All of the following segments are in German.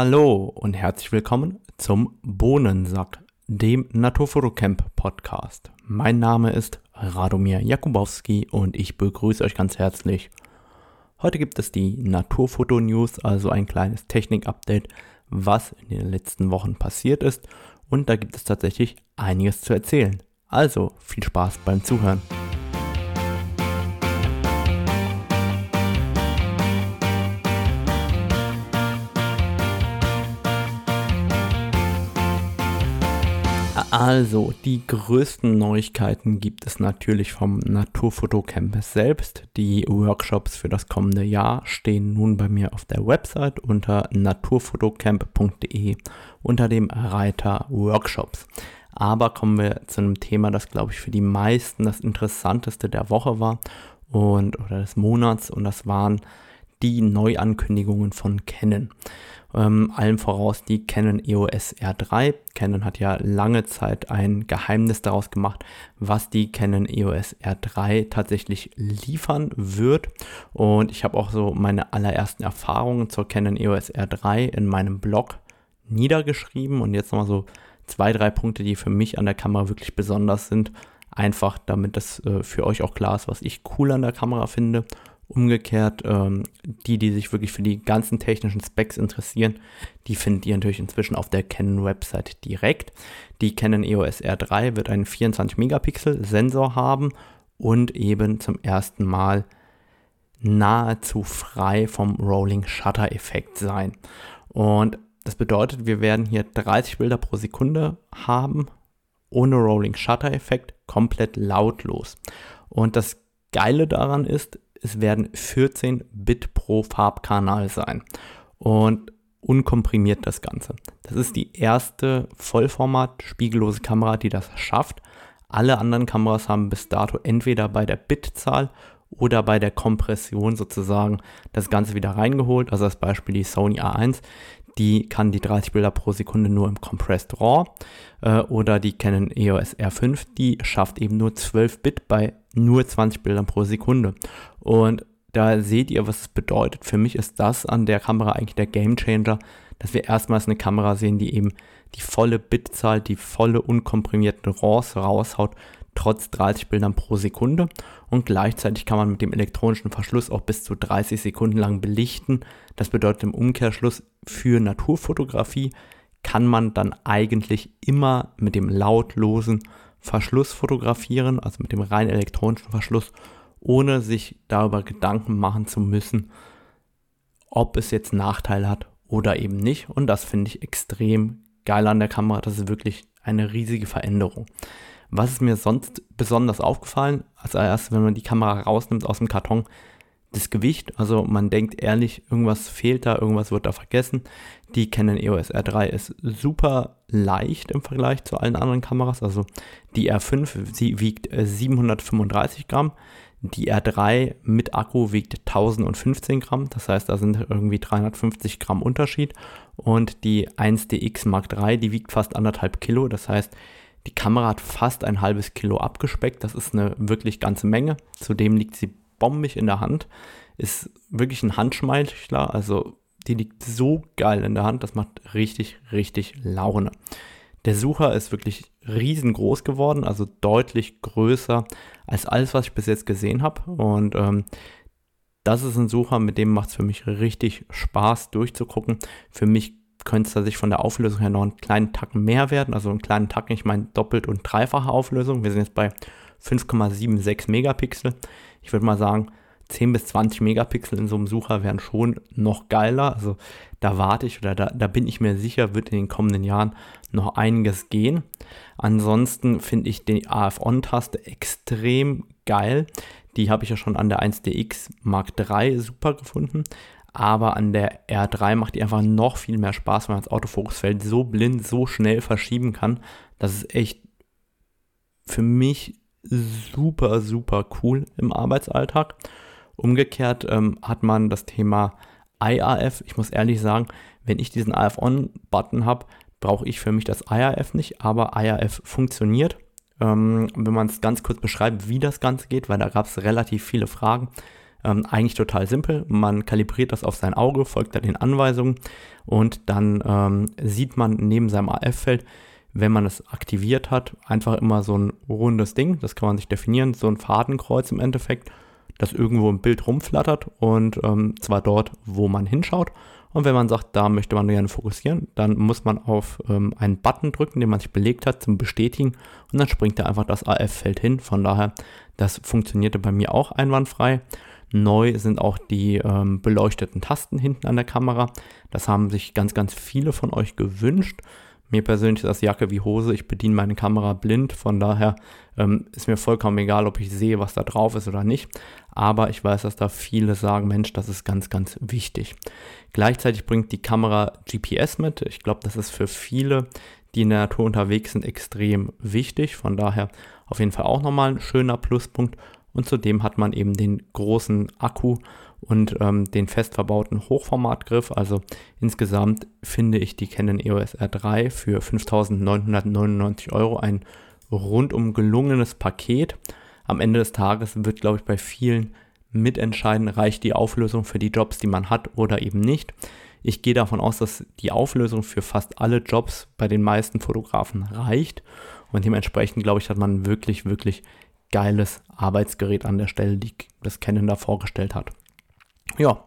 Hallo und herzlich willkommen zum Bohnensack, dem Naturfotocamp Podcast. Mein Name ist Radomir Jakubowski und ich begrüße euch ganz herzlich. Heute gibt es die Naturfoto News, also ein kleines Technik-Update, was in den letzten Wochen passiert ist und da gibt es tatsächlich einiges zu erzählen. Also viel Spaß beim Zuhören. Also, die größten Neuigkeiten gibt es natürlich vom Naturfotocamp selbst. Die Workshops für das kommende Jahr stehen nun bei mir auf der Website unter naturfotocamp.de unter dem Reiter Workshops. Aber kommen wir zu einem Thema, das glaube ich für die meisten das interessanteste der Woche war und oder des Monats und das waren die Neuankündigungen von Canon. Ähm, allem voraus die Canon EOS R3. Canon hat ja lange Zeit ein Geheimnis daraus gemacht, was die Canon EOS R3 tatsächlich liefern wird. Und ich habe auch so meine allerersten Erfahrungen zur Canon EOS R3 in meinem Blog niedergeschrieben und jetzt nochmal so zwei, drei Punkte, die für mich an der Kamera wirklich besonders sind. Einfach damit das äh, für euch auch klar ist, was ich cool an der Kamera finde Umgekehrt, ähm, die, die sich wirklich für die ganzen technischen Specs interessieren, die findet ihr natürlich inzwischen auf der Canon-Website direkt. Die Canon EOS R3 wird einen 24-Megapixel-Sensor haben und eben zum ersten Mal nahezu frei vom Rolling Shutter-Effekt sein. Und das bedeutet, wir werden hier 30 Bilder pro Sekunde haben, ohne Rolling Shutter-Effekt, komplett lautlos. Und das Geile daran ist, es werden 14 Bit pro Farbkanal sein und unkomprimiert das Ganze. Das ist die erste Vollformat spiegellose Kamera, die das schafft. Alle anderen Kameras haben bis dato entweder bei der Bitzahl oder bei der Kompression sozusagen das Ganze wieder reingeholt. Also als Beispiel die Sony A1, die kann die 30 Bilder pro Sekunde nur im Compressed RAW äh, oder die Canon EOS R5, die schafft eben nur 12 Bit bei nur 20 Bildern pro Sekunde. Und da seht ihr, was es bedeutet. Für mich ist das an der Kamera eigentlich der Game Changer, dass wir erstmals eine Kamera sehen, die eben die volle Bitzahl, die volle unkomprimierten RAWs raushaut, trotz 30 Bildern pro Sekunde. Und gleichzeitig kann man mit dem elektronischen Verschluss auch bis zu 30 Sekunden lang belichten. Das bedeutet im Umkehrschluss für Naturfotografie kann man dann eigentlich immer mit dem lautlosen Verschluss fotografieren, also mit dem rein elektronischen Verschluss, ohne sich darüber Gedanken machen zu müssen, ob es jetzt Nachteile hat oder eben nicht. Und das finde ich extrem geil an der Kamera. Das ist wirklich eine riesige Veränderung. Was ist mir sonst besonders aufgefallen? Als erstes, wenn man die Kamera rausnimmt aus dem Karton, das Gewicht. Also man denkt ehrlich, irgendwas fehlt da, irgendwas wird da vergessen. Die Canon EOS R3 ist super leicht im Vergleich zu allen anderen Kameras. Also die R5, sie wiegt 735 äh, Gramm. Die R3 mit Akku wiegt 1015 Gramm. Das heißt, da sind irgendwie 350 Gramm Unterschied. Und die 1DX Mark III, die wiegt fast anderthalb Kilo. Das heißt, die Kamera hat fast ein halbes Kilo abgespeckt. Das ist eine wirklich ganze Menge. Zudem liegt sie bombig in der Hand. Ist wirklich ein Handschmeichler. Also die liegt so geil in der Hand. Das macht richtig, richtig Laune. Der Sucher ist wirklich riesengroß geworden, also deutlich größer als alles, was ich bis jetzt gesehen habe. Und ähm, das ist ein Sucher, mit dem macht es für mich richtig Spaß durchzugucken. Für mich könnte es sich von der Auflösung her noch einen kleinen Tacken mehr werden. Also einen kleinen Tacken, ich meine doppelt und dreifache Auflösung. Wir sind jetzt bei 5,76 Megapixel. Ich würde mal sagen, 10 bis 20 Megapixel in so einem Sucher wären schon noch geiler. Also da warte ich oder da, da bin ich mir sicher, wird in den kommenden Jahren noch einiges gehen. Ansonsten finde ich die AF-On-Taste extrem geil. Die habe ich ja schon an der 1DX Mark III super gefunden. Aber an der R3 macht die einfach noch viel mehr Spaß, weil man das Autofokusfeld so blind, so schnell verschieben kann. Das ist echt für mich super, super cool im Arbeitsalltag. Umgekehrt ähm, hat man das Thema IRF. Ich muss ehrlich sagen, wenn ich diesen IRF-On-Button habe, brauche ich für mich das IRF nicht, aber IRF funktioniert. Ähm, wenn man es ganz kurz beschreibt, wie das Ganze geht, weil da gab es relativ viele Fragen. Ähm, eigentlich total simpel. Man kalibriert das auf sein Auge, folgt da den Anweisungen und dann ähm, sieht man neben seinem AF-Feld, wenn man es aktiviert hat, einfach immer so ein rundes Ding, das kann man sich definieren, so ein Fadenkreuz im Endeffekt, das irgendwo im Bild rumflattert und ähm, zwar dort, wo man hinschaut. Und wenn man sagt, da möchte man gerne fokussieren, dann muss man auf ähm, einen Button drücken, den man sich belegt hat, zum Bestätigen und dann springt da einfach das AF-Feld hin. Von daher, das funktionierte bei mir auch einwandfrei. Neu sind auch die ähm, beleuchteten Tasten hinten an der Kamera. Das haben sich ganz, ganz viele von euch gewünscht. Mir persönlich ist das Jacke wie Hose. Ich bediene meine Kamera blind. Von daher ähm, ist mir vollkommen egal, ob ich sehe, was da drauf ist oder nicht. Aber ich weiß, dass da viele sagen, Mensch, das ist ganz, ganz wichtig. Gleichzeitig bringt die Kamera GPS mit. Ich glaube, das ist für viele, die in der Natur unterwegs sind, extrem wichtig. Von daher auf jeden Fall auch nochmal ein schöner Pluspunkt. Und zudem hat man eben den großen Akku und ähm, den fest verbauten Hochformatgriff. Also insgesamt finde ich die Canon EOS R3 für 5.999 Euro ein rundum gelungenes Paket. Am Ende des Tages wird, glaube ich, bei vielen mitentscheiden, reicht die Auflösung für die Jobs, die man hat oder eben nicht. Ich gehe davon aus, dass die Auflösung für fast alle Jobs bei den meisten Fotografen reicht. Und dementsprechend, glaube ich, hat man wirklich, wirklich geiles Arbeitsgerät an der Stelle, die das Canon da vorgestellt hat. Ja,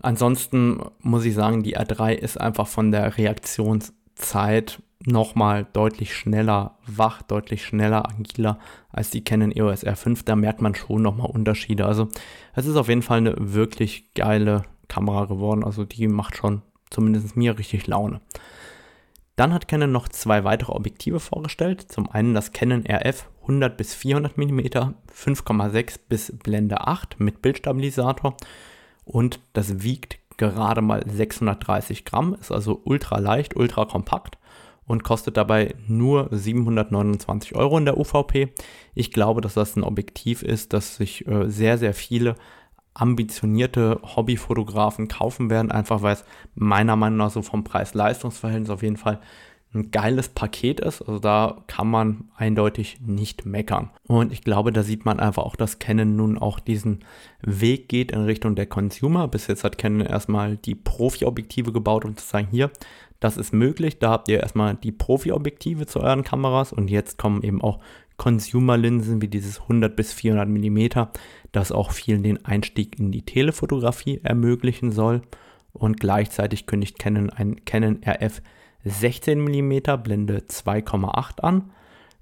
ansonsten muss ich sagen, die R3 ist einfach von der Reaktionszeit nochmal deutlich schneller wach, deutlich schneller, agiler als die Canon EOS R5. Da merkt man schon nochmal Unterschiede. Also es ist auf jeden Fall eine wirklich geile Kamera geworden. Also die macht schon zumindest mir richtig Laune. Dann hat Canon noch zwei weitere Objektive vorgestellt. Zum einen das Canon RF 100 bis 400 mm, 5,6 bis Blende 8 mit Bildstabilisator und das wiegt gerade mal 630 Gramm, ist also ultra leicht, ultra kompakt und kostet dabei nur 729 Euro in der UVP. Ich glaube, dass das ein Objektiv ist, das sich äh, sehr, sehr viele ambitionierte Hobbyfotografen kaufen werden, einfach weil es meiner Meinung nach so vom Preis-Leistungs-Verhältnis auf jeden Fall ein geiles Paket ist. Also da kann man eindeutig nicht meckern. Und ich glaube, da sieht man einfach auch, dass Canon nun auch diesen Weg geht in Richtung der Consumer. Bis jetzt hat Canon erstmal die Profi-Objektive gebaut, um zu sagen, hier, das ist möglich. Da habt ihr erstmal die Profi-Objektive zu euren Kameras und jetzt kommen eben auch Consumer-Linsen wie dieses 100 bis 400 mm, das auch vielen den Einstieg in die Telefotografie ermöglichen soll. Und gleichzeitig kündigt Canon ein Canon RF 16 mm Blende 2,8 an.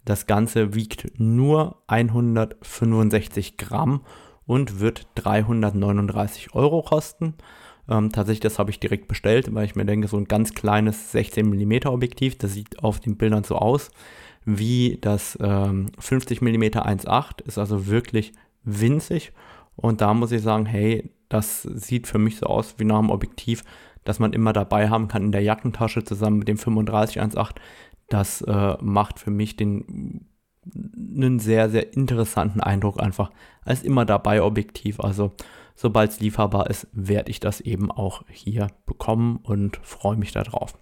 Das Ganze wiegt nur 165 Gramm und wird 339 Euro kosten. Ähm, tatsächlich, das habe ich direkt bestellt, weil ich mir denke, so ein ganz kleines 16 mm Objektiv, das sieht auf den Bildern so aus wie das ähm, 50 mm 1.8, ist also wirklich winzig. Und da muss ich sagen, hey, das sieht für mich so aus wie nach einem Objektiv, das man immer dabei haben kann in der Jackentasche zusammen mit dem 35 1.8. Das äh, macht für mich den einen sehr, sehr interessanten Eindruck einfach als immer dabei Objektiv. Also sobald es lieferbar ist, werde ich das eben auch hier bekommen und freue mich darauf.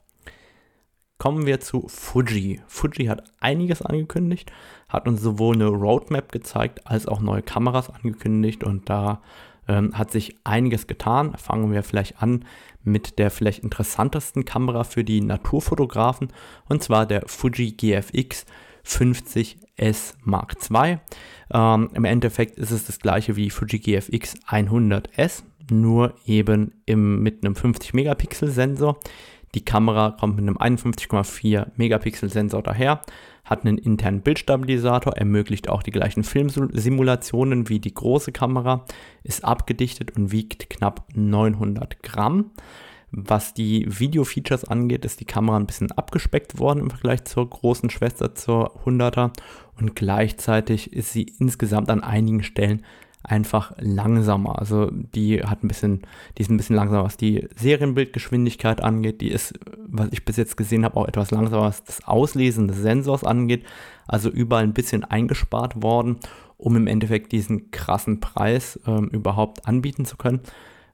Kommen wir zu Fuji. Fuji hat einiges angekündigt, hat uns sowohl eine Roadmap gezeigt als auch neue Kameras angekündigt und da ähm, hat sich einiges getan. Fangen wir vielleicht an mit der vielleicht interessantesten Kamera für die Naturfotografen und zwar der Fuji GFX 50S Mark II. Ähm, Im Endeffekt ist es das gleiche wie Fuji GFX 100S, nur eben im, mit einem 50 Megapixel Sensor. Die Kamera kommt mit einem 51,4 Megapixel Sensor daher, hat einen internen Bildstabilisator, ermöglicht auch die gleichen Filmsimulationen wie die große Kamera, ist abgedichtet und wiegt knapp 900 Gramm. Was die Video-Features angeht, ist die Kamera ein bisschen abgespeckt worden im Vergleich zur großen Schwester zur 100er und gleichzeitig ist sie insgesamt an einigen Stellen einfach langsamer. Also die hat ein bisschen, die ist ein bisschen langsamer, was die Serienbildgeschwindigkeit angeht. Die ist, was ich bis jetzt gesehen habe, auch etwas langsamer, was das Auslesen des Sensors angeht. Also überall ein bisschen eingespart worden, um im Endeffekt diesen krassen Preis ähm, überhaupt anbieten zu können.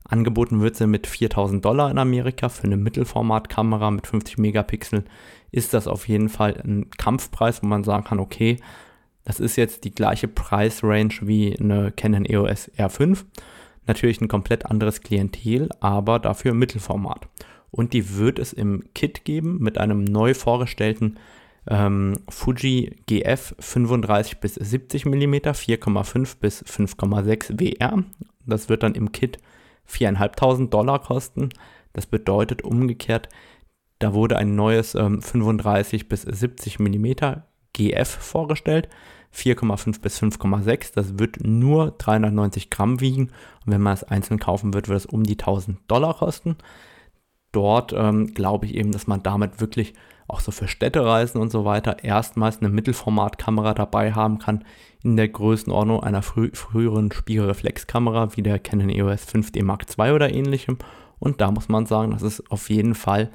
Angeboten wird sie mit 4000 Dollar in Amerika für eine Mittelformatkamera mit 50 Megapixeln. Ist das auf jeden Fall ein Kampfpreis, wo man sagen kann, okay, das ist jetzt die gleiche Preisrange wie eine Canon EOS R5. Natürlich ein komplett anderes Klientel, aber dafür Mittelformat. Und die wird es im Kit geben mit einem neu vorgestellten ähm, Fuji GF 35 bis 70 mm, 4,5 bis 5,6 WR. Das wird dann im Kit 4.500 Dollar kosten. Das bedeutet umgekehrt, da wurde ein neues ähm, 35 bis 70 mm GF vorgestellt. 4,5 bis 5,6. Das wird nur 390 Gramm wiegen. Und wenn man es einzeln kaufen wird, wird es um die 1000 Dollar kosten. Dort ähm, glaube ich eben, dass man damit wirklich auch so für Städtereisen und so weiter erstmals eine Mittelformatkamera dabei haben kann in der Größenordnung einer frü früheren Spiegelreflexkamera wie der Canon EOS 5D Mark II oder ähnlichem. Und da muss man sagen, das ist auf jeden Fall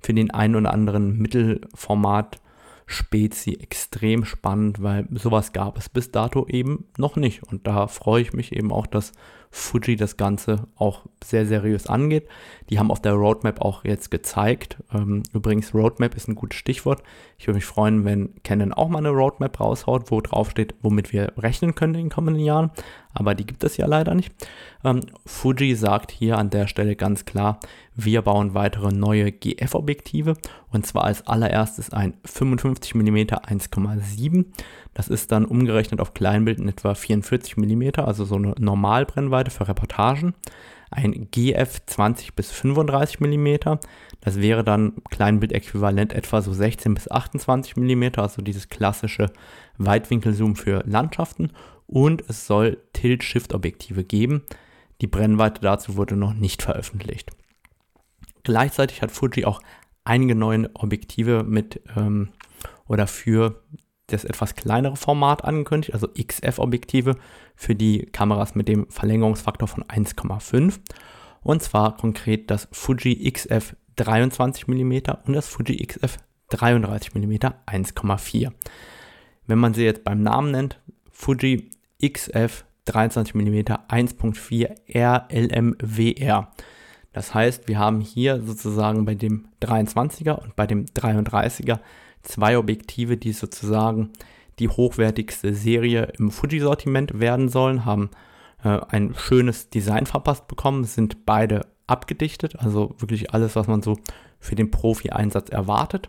für den einen oder anderen Mittelformat Spezi extrem spannend, weil sowas gab es bis dato eben noch nicht. Und da freue ich mich eben auch, dass Fuji das Ganze auch sehr seriös angeht. Die haben auf der Roadmap auch jetzt gezeigt. Ähm, übrigens, Roadmap ist ein gutes Stichwort. Ich würde mich freuen, wenn Canon auch mal eine Roadmap raushaut, wo drauf steht, womit wir rechnen können in den kommenden Jahren. Aber die gibt es ja leider nicht. Ähm, Fuji sagt hier an der Stelle ganz klar, wir bauen weitere neue GF-Objektive und zwar als allererstes ein 55 mm 1,7. Das ist dann umgerechnet auf Kleinbild in etwa 44 mm, also so eine Normalbrennweite für Reportagen. Ein GF 20 bis 35 mm, das wäre dann Kleinbild-Äquivalent etwa so 16 bis 28 mm, also dieses klassische Weitwinkelzoom für Landschaften. Und es soll Tilt-Shift-Objektive geben. Die Brennweite dazu wurde noch nicht veröffentlicht. Gleichzeitig hat Fuji auch einige neue Objektive mit ähm, oder für das etwas kleinere Format angekündigt, also XF-Objektive für die Kameras mit dem Verlängerungsfaktor von 1,5. Und zwar konkret das Fuji XF 23 mm und das Fuji XF 33 mm 1,4. Wenn man sie jetzt beim Namen nennt, Fuji XF 23 mm 1.4 RLMWR. Das heißt, wir haben hier sozusagen bei dem 23er und bei dem 33er zwei Objektive, die sozusagen die hochwertigste Serie im Fuji-Sortiment werden sollen, haben äh, ein schönes Design verpasst bekommen, sind beide abgedichtet, also wirklich alles, was man so für den Profi-Einsatz erwartet.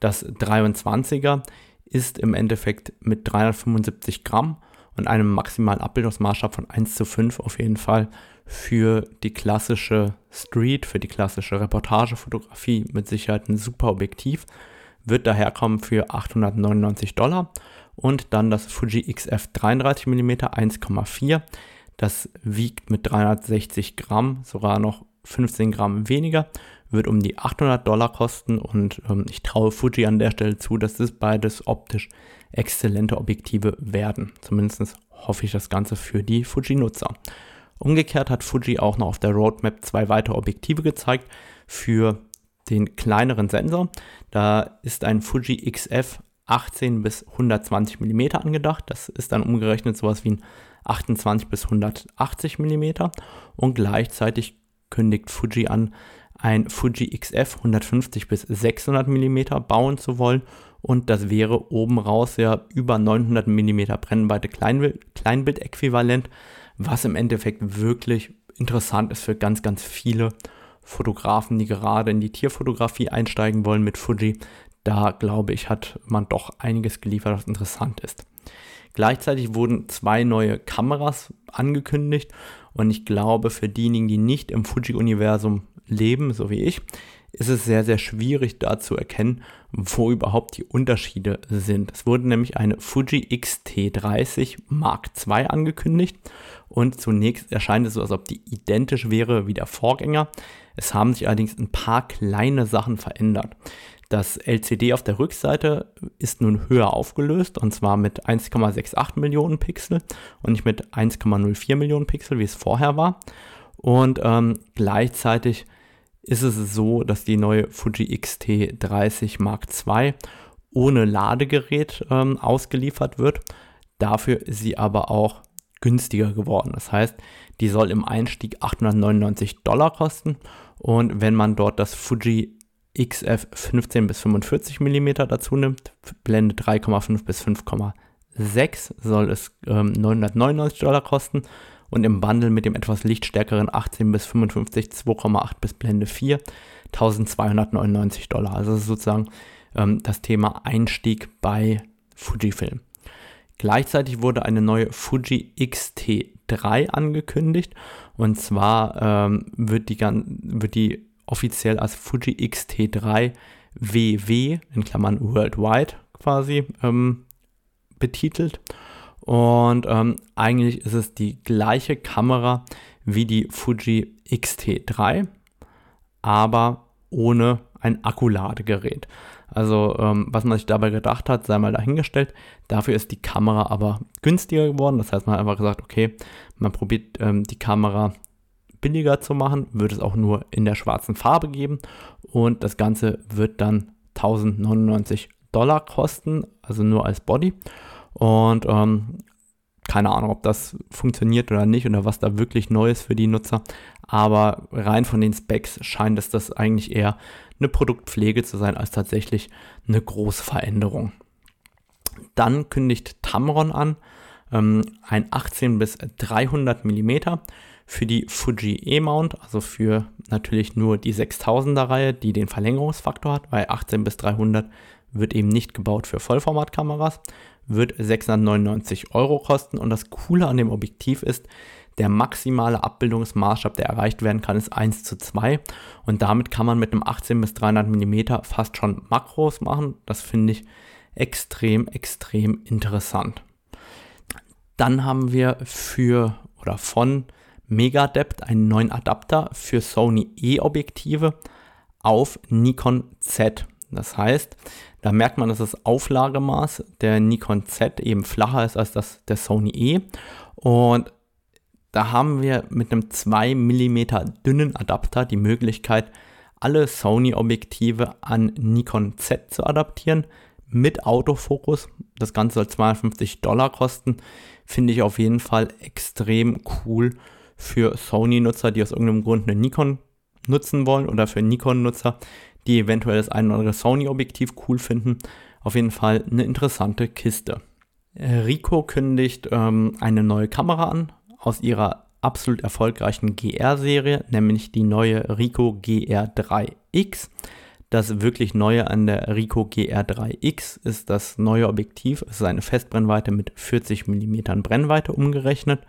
Das 23er ist im Endeffekt mit 375 Gramm und einem maximalen Abbildungsmaßstab von 1 zu 5 auf jeden Fall für die klassische Street, für die klassische Reportagefotografie mit Sicherheit ein super Objektiv wird daherkommen für 899 Dollar. Und dann das Fuji XF 33 mm 1,4. Das wiegt mit 360 Gramm sogar noch 15 Gramm weniger, wird um die 800 Dollar kosten und ähm, ich traue Fuji an der Stelle zu, dass das beides optisch exzellente Objektive werden. Zumindest hoffe ich das Ganze für die Fuji-Nutzer. Umgekehrt hat Fuji auch noch auf der Roadmap zwei weitere Objektive gezeigt für den kleineren Sensor. Da ist ein Fuji XF 18 bis 120 mm angedacht. Das ist dann umgerechnet sowas wie ein 28 bis 180 mm. Und gleichzeitig kündigt Fuji an, ein Fuji XF 150 bis 600 mm bauen zu wollen. Und das wäre oben raus ja über 900 mm Brennweite Kleinbild, Kleinbildäquivalent, was im Endeffekt wirklich interessant ist für ganz, ganz viele Fotografen, die gerade in die Tierfotografie einsteigen wollen mit Fuji. Da glaube ich, hat man doch einiges geliefert, was interessant ist. Gleichzeitig wurden zwei neue Kameras angekündigt und ich glaube, für diejenigen, die nicht im Fuji-Universum leben, so wie ich, ist es sehr, sehr schwierig da zu erkennen, wo überhaupt die Unterschiede sind. Es wurde nämlich eine Fuji X-T30 Mark II angekündigt und zunächst erscheint es so, als ob die identisch wäre wie der Vorgänger. Es haben sich allerdings ein paar kleine Sachen verändert. Das LCD auf der Rückseite ist nun höher aufgelöst und zwar mit 1,68 Millionen Pixel und nicht mit 1,04 Millionen Pixel, wie es vorher war. Und ähm, gleichzeitig ist es so, dass die neue Fuji X-T30 Mark II ohne Ladegerät ähm, ausgeliefert wird. Dafür ist sie aber auch günstiger geworden. Das heißt, die soll im Einstieg 899 Dollar kosten und wenn man dort das Fuji XF 15 bis 45 mm dazu nimmt, Blende 3,5 bis 5,6 soll es ähm, 999 Dollar kosten. und im Bundle mit dem etwas lichtstärkeren 18 bis 55 2,8 bis Blende 4 1299 Dollar. Also sozusagen ähm, das Thema Einstieg bei Fujifilm. Gleichzeitig wurde eine neue Fuji X-T3 angekündigt und zwar ähm, wird, die, wird die offiziell als Fuji X-T3 WW in Klammern Worldwide quasi ähm, betitelt. Und ähm, eigentlich ist es die gleiche Kamera wie die Fuji X-T3, aber ohne ein Akkuladegerät. Also ähm, was man sich dabei gedacht hat, sei mal dahingestellt. Dafür ist die Kamera aber günstiger geworden. Das heißt, man hat einfach gesagt, okay, man probiert ähm, die Kamera billiger zu machen, wird es auch nur in der schwarzen Farbe geben und das Ganze wird dann 1099 Dollar kosten, also nur als Body. Und ähm, keine Ahnung, ob das funktioniert oder nicht oder was da wirklich Neues für die Nutzer. Aber rein von den Specs scheint es das eigentlich eher eine Produktpflege zu sein als tatsächlich eine große Veränderung. Dann kündigt Tamron an, ähm, ein 18 bis 300 mm für die Fuji E-Mount, also für natürlich nur die 6000er Reihe, die den Verlängerungsfaktor hat, weil 18 bis 300 wird eben nicht gebaut für Vollformatkameras, wird 699 Euro kosten und das Coole an dem Objektiv ist, der maximale Abbildungsmaßstab, der erreicht werden kann, ist 1 zu 2 und damit kann man mit einem 18 bis 300 mm fast schon Makros machen. Das finde ich extrem, extrem interessant. Dann haben wir für oder von Megadept einen neuen Adapter für Sony E-Objektive auf Nikon Z. Das heißt, da merkt man, dass das Auflagemaß der Nikon Z eben flacher ist als das der Sony E. Und da haben wir mit einem 2 mm dünnen Adapter die Möglichkeit, alle Sony-Objektive an Nikon Z zu adaptieren mit Autofokus. Das Ganze soll 250 Dollar kosten. Finde ich auf jeden Fall extrem cool für Sony-Nutzer, die aus irgendeinem Grund eine Nikon nutzen wollen oder für Nikon-Nutzer, die eventuell das ein oder andere Sony-Objektiv cool finden. Auf jeden Fall eine interessante Kiste. Rico kündigt ähm, eine neue Kamera an, aus ihrer absolut erfolgreichen GR-Serie, nämlich die neue Ricoh GR3X. Das wirklich Neue an der Ricoh GR3X ist das neue Objektiv. Es ist eine Festbrennweite mit 40 mm Brennweite umgerechnet.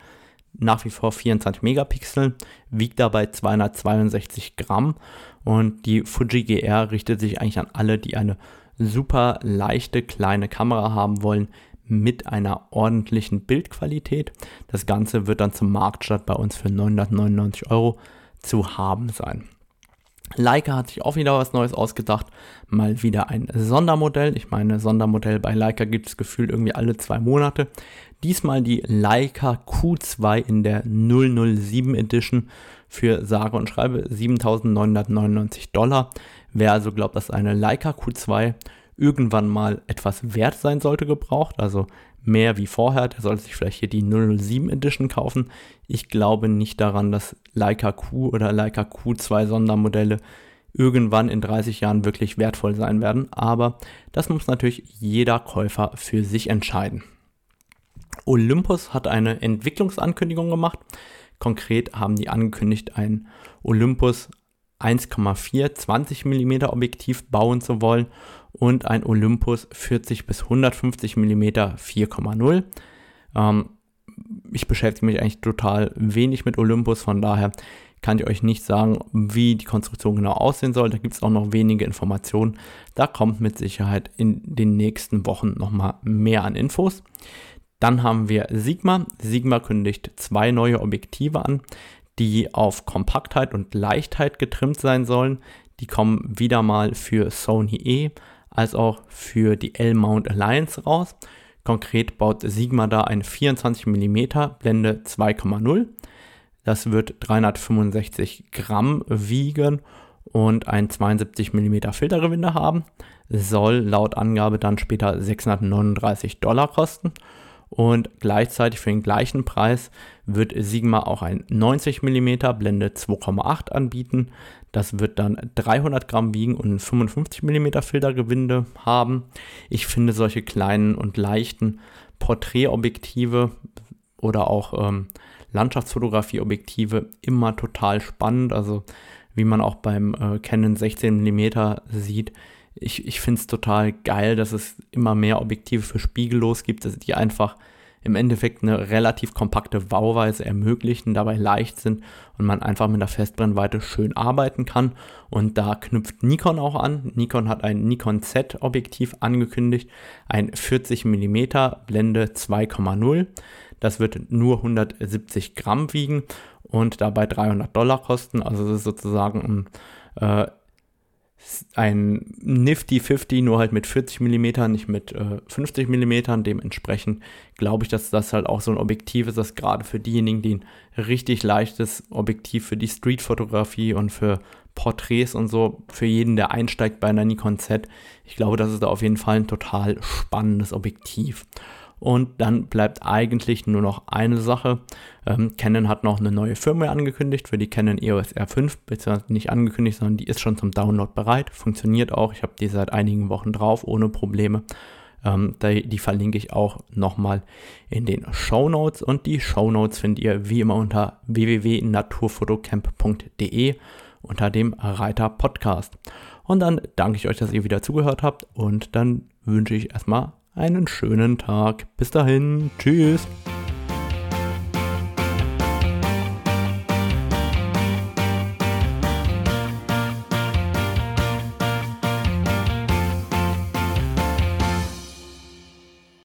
Nach wie vor 24 Megapixel, wiegt dabei 262 Gramm und die Fuji GR richtet sich eigentlich an alle, die eine super leichte kleine Kamera haben wollen, mit einer ordentlichen Bildqualität. Das Ganze wird dann zum Marktstart bei uns für 999 Euro zu haben sein. Leica hat sich auch wieder was Neues ausgedacht. Mal wieder ein Sondermodell. Ich meine, Sondermodell bei Leica gibt es gefühlt irgendwie alle zwei Monate. Diesmal die Leica Q2 in der 007 Edition für sage und schreibe 7.999 Dollar. Wer also glaubt, dass eine Leica Q2 irgendwann mal etwas wert sein sollte gebraucht, also mehr wie vorher, der sollte sich vielleicht hier die 007 Edition kaufen. Ich glaube nicht daran, dass Leica Q oder Leica Q2 Sondermodelle irgendwann in 30 Jahren wirklich wertvoll sein werden, aber das muss natürlich jeder Käufer für sich entscheiden. Olympus hat eine Entwicklungsankündigung gemacht. Konkret haben die angekündigt, ein Olympus 1,4 20 mm Objektiv bauen zu wollen und ein Olympus 40 bis 150 mm 4,0. Ähm, ich beschäftige mich eigentlich total wenig mit Olympus, von daher kann ich euch nicht sagen, wie die Konstruktion genau aussehen soll. Da gibt es auch noch wenige Informationen. Da kommt mit Sicherheit in den nächsten Wochen nochmal mehr an Infos. Dann haben wir Sigma. Sigma kündigt zwei neue Objektive an, die auf Kompaktheit und Leichtheit getrimmt sein sollen. Die kommen wieder mal für Sony E als auch für die L-Mount Alliance raus. Konkret baut Sigma da ein 24 mm Blende 2,0. Das wird 365 Gramm wiegen und ein 72 mm Filtergewinde haben. Soll laut Angabe dann später 639 Dollar kosten. Und gleichzeitig für den gleichen Preis wird Sigma auch ein 90 mm Blende 2,8 anbieten. Das wird dann 300 Gramm wiegen und ein 55 mm Filtergewinde haben. Ich finde solche kleinen und leichten Porträtobjektive oder auch ähm, Landschaftsfotografie-Objektive immer total spannend. Also wie man auch beim äh, Canon 16 mm sieht, ich, ich finde es total geil, dass es immer mehr Objektive für spiegellos gibt, dass die einfach im Endeffekt eine relativ kompakte Bauweise ermöglichen, dabei leicht sind und man einfach mit der Festbrennweite schön arbeiten kann. Und da knüpft Nikon auch an. Nikon hat ein Nikon Z Objektiv angekündigt, ein 40 mm Blende 2,0. Das wird nur 170 Gramm wiegen und dabei 300 Dollar kosten. Also es ist sozusagen ein äh, ein Nifty 50, nur halt mit 40 mm, nicht mit äh, 50 mm. Dementsprechend glaube ich, dass das halt auch so ein Objektiv ist, das gerade für diejenigen, die ein richtig leichtes Objektiv für die Streetfotografie und für Porträts und so, für jeden, der einsteigt bei einer Nikon Z, ich glaube, das ist da auf jeden Fall ein total spannendes Objektiv. Und dann bleibt eigentlich nur noch eine Sache. Ähm, Canon hat noch eine neue Firmware angekündigt für die Canon EOS R5, beziehungsweise nicht angekündigt, sondern die ist schon zum Download bereit. Funktioniert auch. Ich habe die seit einigen Wochen drauf, ohne Probleme. Ähm, die, die, verlinke ich auch nochmal in den Show Notes. Und die Show Notes findet ihr wie immer unter www.naturfotocamp.de unter dem Reiter Podcast. Und dann danke ich euch, dass ihr wieder zugehört habt und dann wünsche ich erstmal einen schönen Tag. Bis dahin, tschüss.